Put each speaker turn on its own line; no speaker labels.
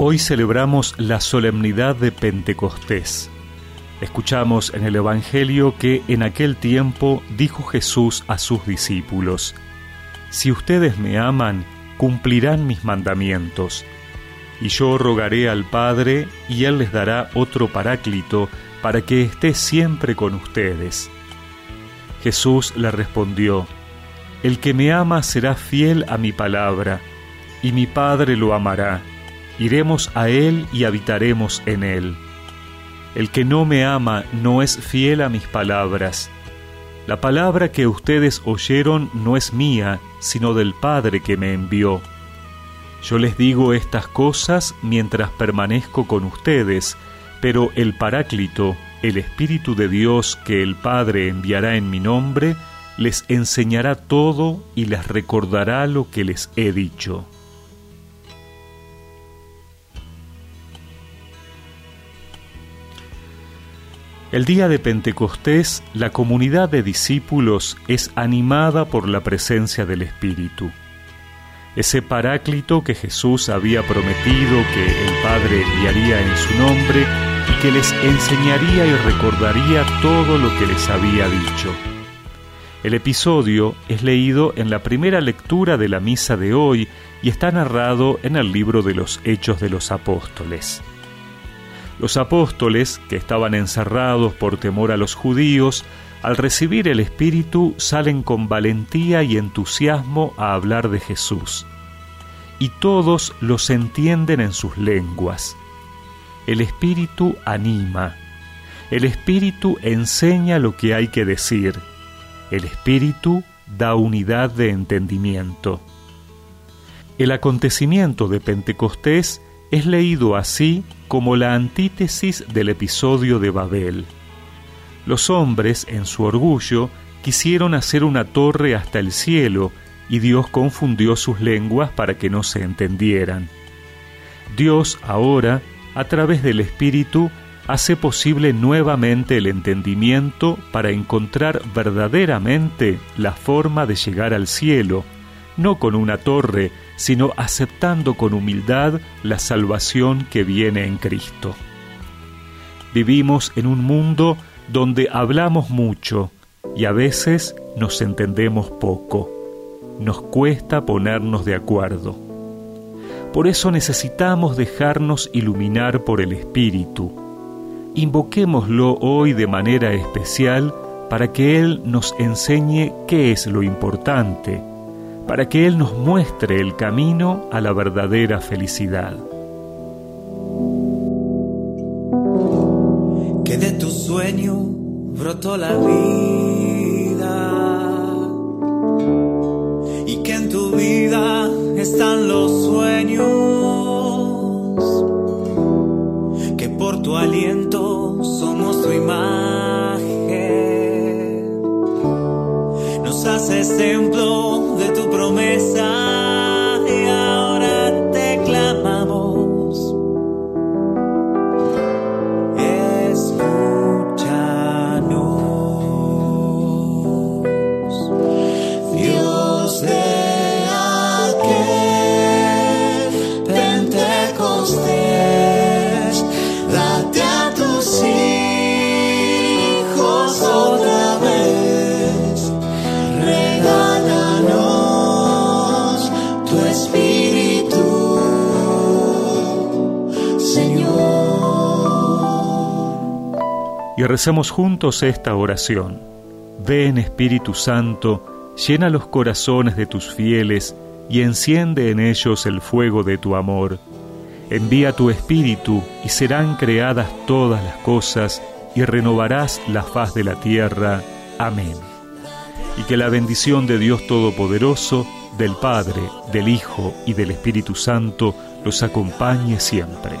Hoy celebramos la solemnidad de Pentecostés. Escuchamos en el Evangelio que en aquel tiempo dijo Jesús a sus discípulos, Si ustedes me aman, cumplirán mis mandamientos. Y yo rogaré al Padre, y Él les dará otro paráclito, para que esté siempre con ustedes. Jesús le respondió, El que me ama será fiel a mi palabra, y mi Padre lo amará iremos a Él y habitaremos en Él. El que no me ama no es fiel a mis palabras. La palabra que ustedes oyeron no es mía, sino del Padre que me envió. Yo les digo estas cosas mientras permanezco con ustedes, pero el Paráclito, el Espíritu de Dios que el Padre enviará en mi nombre, les enseñará todo y les recordará lo que les he dicho. El día de Pentecostés, la comunidad de discípulos es animada por la presencia del Espíritu. Ese paráclito que Jesús había prometido que el Padre enviaría en su nombre y que les enseñaría y recordaría todo lo que les había dicho. El episodio es leído en la primera lectura de la misa de hoy y está narrado en el libro de los Hechos de los Apóstoles. Los apóstoles, que estaban encerrados por temor a los judíos, al recibir el Espíritu salen con valentía y entusiasmo a hablar de Jesús. Y todos los entienden en sus lenguas. El Espíritu anima. El Espíritu enseña lo que hay que decir. El Espíritu da unidad de entendimiento. El acontecimiento de Pentecostés es leído así como la antítesis del episodio de Babel. Los hombres, en su orgullo, quisieron hacer una torre hasta el cielo y Dios confundió sus lenguas para que no se entendieran. Dios ahora, a través del Espíritu, hace posible nuevamente el entendimiento para encontrar verdaderamente la forma de llegar al cielo, no con una torre, sino aceptando con humildad la salvación que viene en Cristo. Vivimos en un mundo donde hablamos mucho y a veces nos entendemos poco. Nos cuesta ponernos de acuerdo. Por eso necesitamos dejarnos iluminar por el Espíritu. Invoquémoslo hoy de manera especial para que Él nos enseñe qué es lo importante para que Él nos muestre el camino a la verdadera felicidad.
Que de tu sueño brotó la vida. Y que en tu vida están los sueños, que por tu aliento somos tu imagen, nos haces templo y
recemos juntos esta oración. Ven Espíritu Santo, llena los corazones de tus fieles y enciende en ellos el fuego de tu amor. Envía tu Espíritu y serán creadas todas las cosas y renovarás la faz de la tierra. Amén. Y que la bendición de Dios Todopoderoso, del Padre, del Hijo y del Espíritu Santo los acompañe siempre.